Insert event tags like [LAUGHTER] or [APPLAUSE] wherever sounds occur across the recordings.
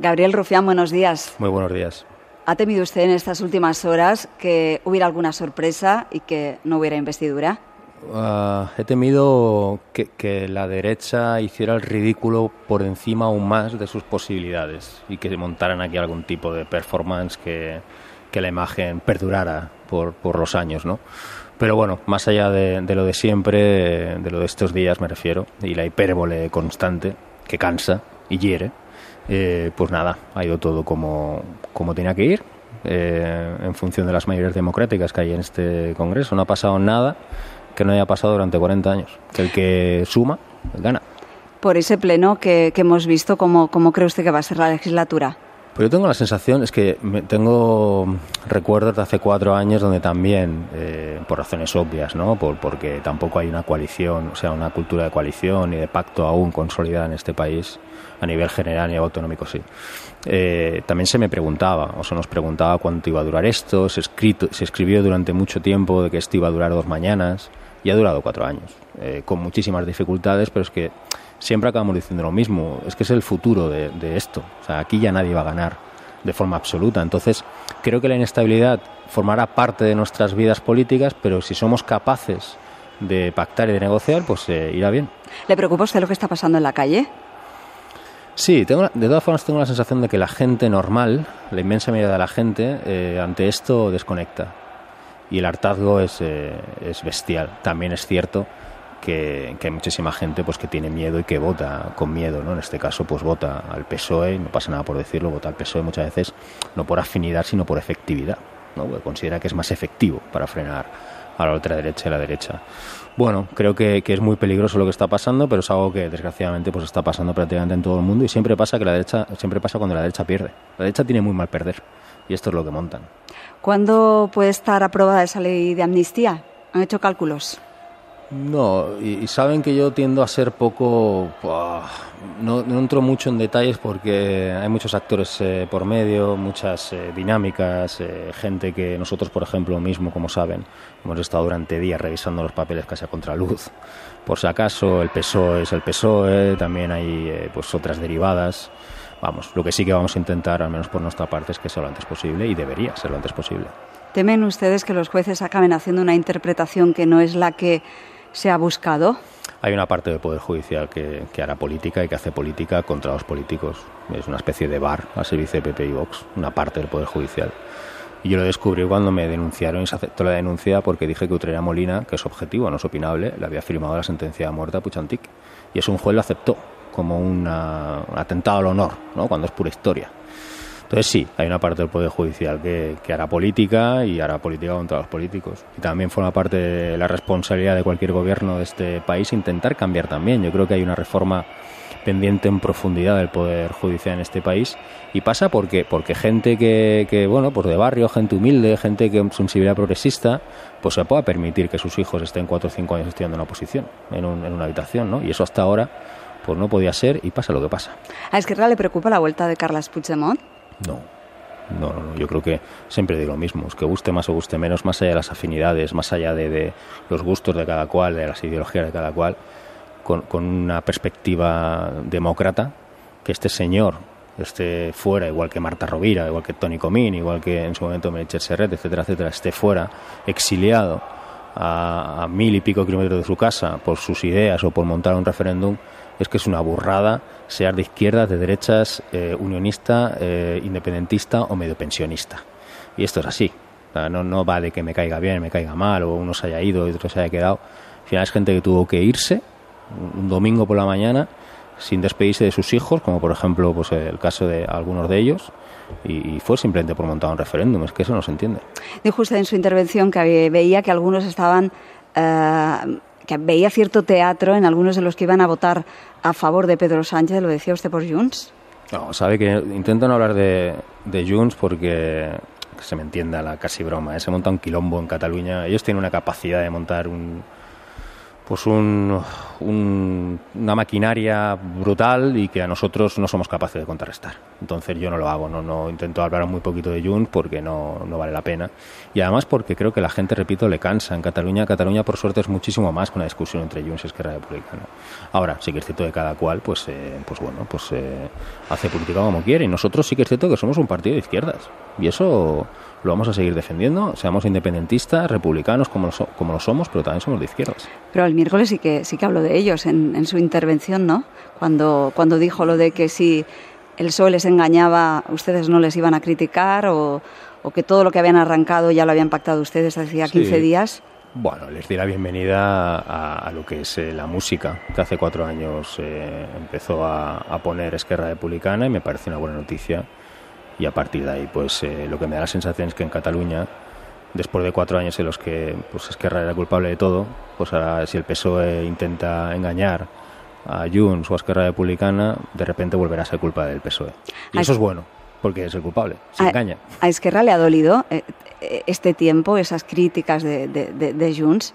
Gabriel Rufián, buenos días. Muy buenos días. ¿Ha temido usted en estas últimas horas que hubiera alguna sorpresa y que no hubiera investidura? Uh, he temido que, que, la derecha hiciera el ridículo por encima aún más de sus posibilidades y que montaran aquí algún tipo de performance que, que la imagen perdurara por, por, los años, ¿no? Pero bueno, más allá de, de, lo de siempre, de lo de estos días me refiero, y la hipérbole constante que cansa y hiere, eh, pues nada, ha ido todo como, como tenía que ir, eh, en función de las mayorías democráticas que hay en este Congreso. No ha pasado nada que no haya pasado durante 40 años. Que el que suma, gana. Por ese pleno que, que hemos visto, ¿cómo, ¿cómo cree usted que va a ser la legislatura? Pues yo tengo la sensación, es que me, tengo recuerdos de hace cuatro años donde también, eh, por razones obvias, ¿no? Por, porque tampoco hay una coalición, o sea, una cultura de coalición y de pacto aún consolidada en este país, a nivel general y autonómico sí. Eh, también se me preguntaba, o se nos preguntaba cuánto iba a durar esto, se, escrito, se escribió durante mucho tiempo de que esto iba a durar dos mañanas, y ha durado cuatro años, eh, con muchísimas dificultades, pero es que siempre acabamos diciendo lo mismo, es que es el futuro de, de, esto, o sea, aquí ya nadie va a ganar de forma absoluta, entonces creo que la inestabilidad formará parte de nuestras vidas políticas, pero si somos capaces de pactar y de negociar, pues eh, irá bien. ¿Le preocupa usted lo que está pasando en la calle? Sí, tengo, de todas formas tengo la sensación de que la gente normal, la inmensa mayoría de la gente, eh, ante esto desconecta. Y el hartazgo es, eh, es bestial. También es cierto que, hay muchísima gente pues que tiene miedo y que vota con miedo, ¿no? En este caso, pues vota al PSOE, no pasa nada por decirlo, vota al PSOE muchas veces no por afinidad, sino por efectividad, ¿no? Considera que es más efectivo para frenar a la ultraderecha y la derecha. Bueno, creo que, que, es muy peligroso lo que está pasando, pero es algo que desgraciadamente pues está pasando prácticamente en todo el mundo y siempre pasa que la derecha siempre pasa cuando la derecha pierde. La derecha tiene muy mal perder y esto es lo que montan. ¿Cuándo puede estar aprobada esa ley de amnistía? ¿Han hecho cálculos? No, y, saben que yo tiendo a ser poco... No, no, entro mucho en detalles porque hay muchos actores eh, por medio, muchas eh, dinámicas, eh, gente que nosotros, por ejemplo, mismo, como saben, hemos estado durante días revisando los papeles casi a contraluz. Por si acaso, el PSOE es el PSOE, también hay pues otras derivadas. Vamos, lo que sí que vamos a intentar, al menos por nuestra parte, es que sea lo antes posible y debería ser lo antes posible. ¿Temen ustedes que los jueces acaben haciendo una interpretación que no es la que se ha buscado? Hay una parte del Poder Judicial que, que, hará política y que hace política contra los políticos. Es una especie de bar al servicio de PP y Vox, una parte del Poder Judicial. Y yo lo descubrí cuando me denunciaron y se aceptó la denuncia porque dije que Utrera Molina, que es objetivo, no es opinable, le había firmado la sentencia de muerte a Puchantic. Y eso un juez lo aceptó como un atentado al honor, ¿no? cuando es pura historia. Entonces sí, hay una parte del Poder Judicial que, hará política y hará política contra los políticos. Y también forma parte de la responsabilidad de cualquier gobierno de este país intentar cambiar también. Yo creo que hay una reforma pendiente en profundidad del Poder Judicial en este país y pasa porque, porque gente que, que bueno, pues de barrio, gente humilde, gente que con sensibilidad progresista, pues se pueda permitir que sus hijos estén cuatro o cinco años estudiando una posición, en, un, en una habitación, ¿no? Y eso hasta ahora pues no podía ser y pasa lo que pasa. ¿A Esquerra le preocupa la vuelta de Carles Puigdemont? No. No, no, no, yo creo que siempre digo lo mismo, que guste más o guste menos, más allá de las afinidades, más allá de, de los gustos de cada cual, de las ideologías de cada cual, con, con, una perspectiva demócrata, que este señor esté fuera, igual que Marta Rovira, igual que Tony Comín, igual que en su momento Melchor Serret, etcétera, etcétera, esté fuera, exiliado a, mil y pico kilómetros de su casa por sus ideas o por montar un referéndum, es que es una burrada seas de izquierdas, de derechas, eh, unionista, eh, independentista o medio pensionista. Y esto es así. No, no va de que me caiga bien, me caiga mal, o uno se haya ido y otro se haya quedado. Al final es gente que tuvo que irse un domingo por la mañana sin despedirse de sus hijos, como por ejemplo pues, el caso de algunos de ellos, y, y, fue simplemente por montar un referéndum. Es que eso no se entiende. Dijo usted en su intervención que veía que algunos estaban. Uh que veía cierto teatro en algunos de los que iban a votar a favor de Pedro Sánchez, ¿lo decía usted por Junts? No, sabe que intento no hablar de, de Junts porque que se me entienda la casi broma, ¿eh? se monta un quilombo en Cataluña, ellos tienen una capacidad de montar un, pues un, una maquinaria brutal y que a nosotros no somos capaces de contrarrestar. Entonces yo no lo hago, no, no intento hablar muy poquito de Junts porque no, no, vale la pena. Y además porque creo que la gente, repito, le cansa. En Cataluña, Cataluña por suerte es muchísimo más que una discusión entre Junts y Esquerra Republicana. Ahora, sí que es cierto que cada cual, pues, eh, pues bueno, pues eh, hace política como quiere. Y nosotros sí que es cierto que somos un partido de izquierdas. Y eso lo vamos a seguir defendiendo, seamos independentistas, republicanos como lo, como lo somos, pero también somos de izquierdas. Pero el miércoles sí que sí que habló de ellos en, su intervención, ¿no? Cuando, cuando dijo lo de que si el PSOE les engañaba, ustedes no les iban a criticar o, que todo lo que habían arrancado ya lo habían pactado ustedes hacía 15 días. Bueno, les di la bienvenida a, lo que es eh, la música, que hace cuatro años eh, empezó a, a poner Esquerra Republicana y me parece una buena noticia y a partir de ahí pues eh, lo que me da la sensación es que en Cataluña después de cuatro años en los que pues Esquerra era culpable de todo pues ahora si el PSOE intenta engañar a Junts o a Esquerra Republicana de repente volverá a ser culpa del PSOE y eso es bueno porque es el culpable, se engaña. ¿A Esquerra le ha dolido eh, eh, este tiempo, esas críticas de, de, Junts?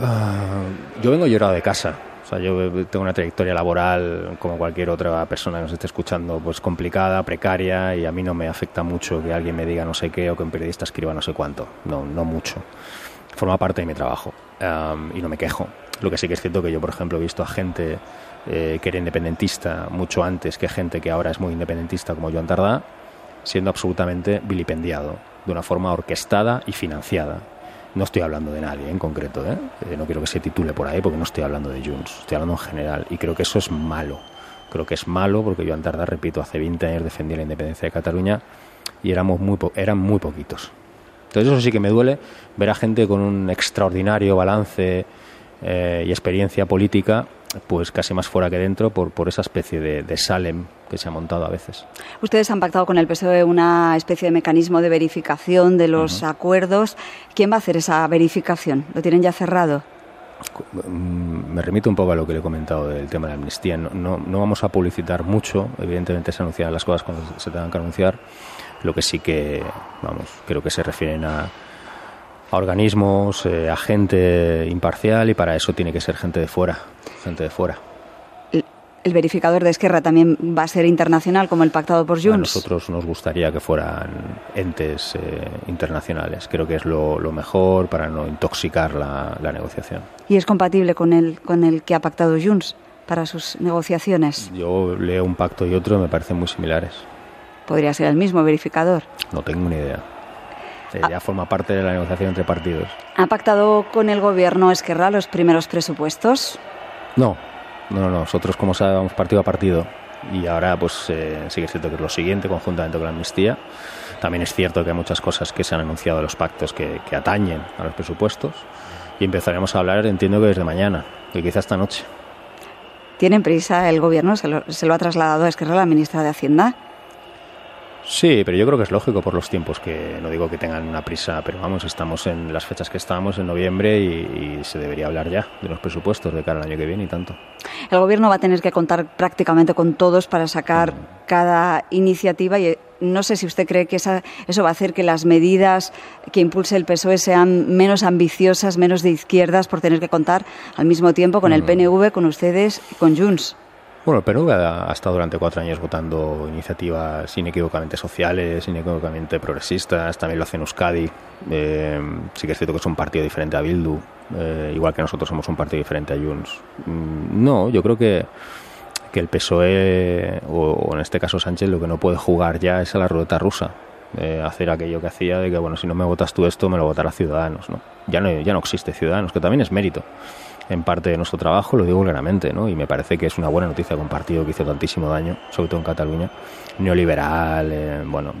Ah, yo vengo llorado de casa yo tengo una trayectoria laboral como cualquier otra persona que nos esté escuchando, pues complicada, precaria y a mí no me afecta mucho que alguien me diga no sé qué o que un periodista escriba no sé cuánto. No, no mucho. Forma parte de mi trabajo y no me quejo. Lo que sí que es cierto que yo, por ejemplo, he visto a gente eh, que era independentista mucho antes que gente que ahora es muy independentista como Joan Tardá, siendo absolutamente vilipendiado de una forma orquestada y financiada no estoy hablando de nadie en concreto, ¿eh? ¿eh? no quiero que se titule por ahí porque no estoy hablando de Junts, estoy hablando en general y creo que eso es malo. Creo que es malo porque yo Tardá, repito, hace 20 años defendí la independencia de Cataluña y éramos muy eran muy poquitos. Entonces eso sí que me duele ver a gente con un extraordinario balance eh, y experiencia política pues casi más fuera que dentro por, por esa especie de, Salem que se ha montado a veces. Ustedes han pactado con el PSOE una especie de mecanismo de verificación de los acuerdos. ¿Quién va a hacer esa verificación? ¿Lo tienen ya cerrado? Mm, me remito un poco a lo que le he comentado del tema de la amnistía. No, no, vamos a publicitar mucho, evidentemente se anunciarán las cosas cuando se tengan que anunciar. Lo que sí que, vamos, creo que se refieren a, a organismos, eh, a gente imparcial y para eso tiene que ser gente de fuera, gente de fuera. El, verificador de Esquerra también va a ser internacional como el pactado por Junts. A nosotros nos gustaría que fueran entes eh, internacionales. Creo que es lo, mejor para no intoxicar la, la, negociación. ¿Y es compatible con el, con el que ha pactado Junts para sus negociaciones? Yo leo un pacto y otro, me parecen muy similares. ¿Podría ser el mismo verificador? No tengo ni idea. Ah. ya forma parte de la negociación entre partidos. ¿Ha pactado con el gobierno Esquerra los primeros presupuestos? No, no, no, nosotros como sabemos partido a partido y ahora pues eh, sigue siendo que es lo siguiente conjuntamente con la amnistía. También es cierto que hay muchas cosas que se han anunciado de los pactos que, atañen a los presupuestos y empezaremos a hablar, entiendo que desde mañana, y quizá esta noche. ¿Tienen prisa el gobierno? ¿Se lo, se lo ha trasladado a Esquerra la ministra de Hacienda? Sí, pero yo creo que es lógico por los tiempos que, no digo que tengan una prisa, pero vamos, estamos en las fechas que estamos, en noviembre, y, se debería hablar ya de los presupuestos de cara al año que viene y tanto. El Gobierno va a tener que contar prácticamente con todos para sacar cada iniciativa y eh, no sé si usted cree que esa, eso va a hacer que las medidas que impulse el PSOE sean menos ambiciosas, menos de izquierdas, por tener que contar al mismo tiempo con el PNV, con ustedes y con Junts. Bueno, el PNV ha, estado durante cuatro años votando iniciativas inequívocamente sociales, inequívocamente progresistas, también lo hace en Euskadi. Eh, sí que es cierto que es un partido diferente a Bildu, eh, igual que nosotros somos un partido diferente a Junts. Mm, no, yo creo que, que el PSOE, o, en este caso Sánchez, lo que no puede jugar ya es a la ruleta rusa. Eh, hacer aquello que hacía de que, bueno, si no me votas tú esto, me lo votará Ciudadanos. ¿no? Ya, no, ya no existe Ciudadanos, que también es mérito en parte de nuestro trabajo, lo digo claramente, ¿no? y me parece que es una buena noticia con un partido que hizo tantísimo daño, sobre todo en Cataluña, neoliberal, eh, bueno,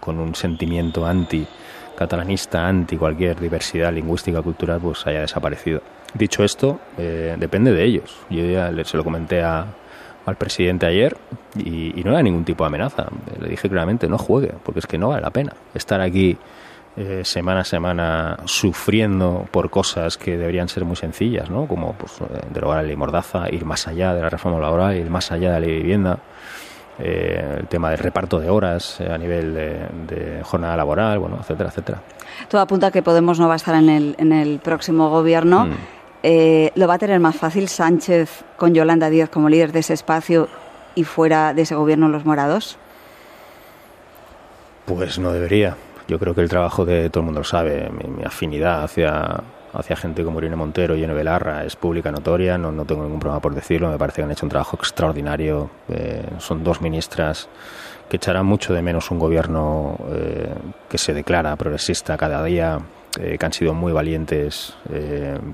con un sentimiento anti catalanista, anti cualquier diversidad lingüística, cultural, pues haya desaparecido. Dicho esto, eh, depende de ellos. Yo ya se lo comenté a, al presidente ayer y, y no era ningún tipo de amenaza. Le dije claramente, no juegue, porque es que no vale la pena estar aquí eh, semana a semana sufriendo por cosas que deberían ser muy sencillas, ¿no? como pues, eh, derogar la ley Mordaza, ir más allá de la reforma laboral, ir más allá de la ley de vivienda, eh, el tema del reparto de horas a nivel de, jornada laboral, bueno, etcétera, etcétera. Todo apunta a que Podemos no va a estar en el, en el próximo gobierno. Mm. ¿Lo va a tener más fácil Sánchez con Yolanda Díaz como líder de ese espacio y fuera de ese gobierno los morados? Pues no debería. Yo creo que el trabajo de todo el mundo lo sabe, mi, afinidad hacia, hacia gente como Irene Montero y Ene Belarra es pública, notoria, no, no, tengo ningún problema por decirlo, me parece que han hecho un trabajo extraordinario, eh, son dos ministras que echarán mucho de menos un gobierno eh, que se declara progresista cada día, eh, que han sido muy valientes,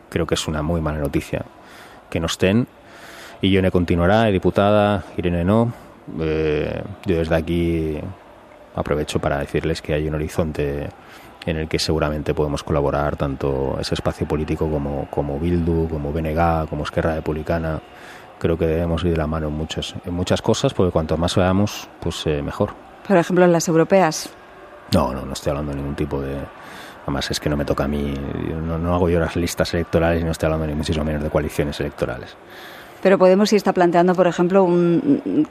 creo que es una muy mala noticia que no estén. Y Yone continuará, diputada, Irene no. yo desde aquí aprovecho para decirles que hay un horizonte en el que seguramente podemos colaborar tanto ese espacio político como, como Bildu, como BNG, como Esquerra Republicana. Creo que debemos ir de la mano en, muchos, en muchas cosas, porque cuanto más veamos, pues eh, mejor. Por ejemplo, en las europeas. No, no, no estoy hablando de ningún tipo de... Además, es que no me toca a mí, no, no hago yo las listas electorales y no estoy hablando ni muchísimo menos de coaliciones electorales. Pero Podemos sí está planteando, por ejemplo, un,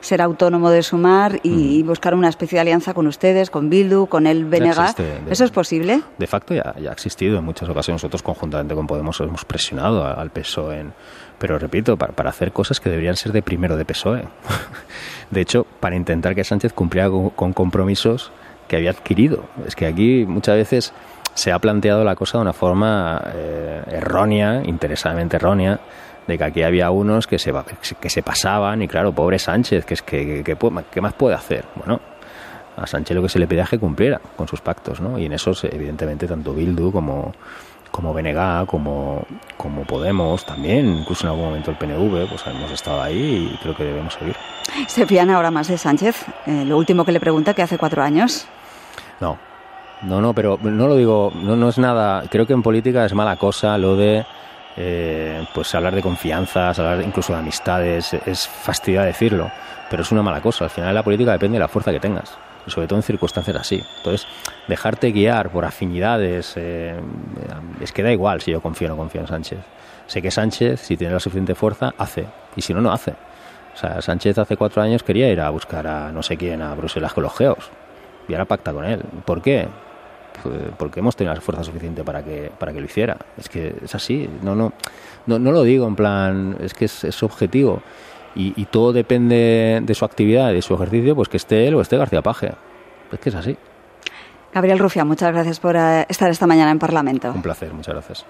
ser autónomo de Sumar y, buscar una especie de alianza con ustedes, con Bildu, con el BNG. ¿Eso es posible? De facto ya, ha existido en muchas ocasiones. Nosotros conjuntamente con Podemos hemos presionado al PSOE, pero repito, para, hacer cosas que deberían ser de primero de PSOE. [LAUGHS] de hecho, para intentar que Sánchez cumpliera con, compromisos que había adquirido. Es que aquí muchas veces se ha planteado la cosa de una forma eh, errónea, interesadamente errónea, de que aquí había unos que se, que se pasaban y claro, pobre Sánchez, que es que, ¿qué más puede hacer? Bueno, a Sánchez lo que se le pedía es que cumpliera con sus pactos, ¿no? Y en eso, evidentemente, tanto Bildu como, como BNG, como, como Podemos, también, incluso en algún momento el PNV, pues hemos estado ahí y creo que debemos seguir. ¿Se fían ahora más de Sánchez? Eh, lo último que le pregunta, que hace cuatro años. No, no, no, pero no lo digo, no, no es nada, creo que en política es mala cosa lo de eh, pues hablar de confianzas, hablar incluso de amistades, es fastidio decirlo, pero es una mala cosa. Al final la política depende de la fuerza que tengas, y sobre todo en circunstancias así. Entonces, dejarte guiar por afinidades, eh, es que da igual si yo confío o no confío en Sánchez. Sé que Sánchez, si tiene la suficiente fuerza, hace, y si no, no hace. O sea, Sánchez hace cuatro años quería ir a buscar a no sé quién, a Bruselas con los geos, y ahora pacta con él. ¿Por qué? Porque hemos tenido la fuerza suficiente para que, para que lo hiciera. Es que es así, no, no, no, no lo digo en plan, es que es, es objetivo. Y, todo depende de su actividad, de su ejercicio, pues que esté él o esté García Paje. Es que es así. Gabriel Rufia, muchas gracias por eh, estar esta mañana en Parlamento. Un placer, muchas gracias.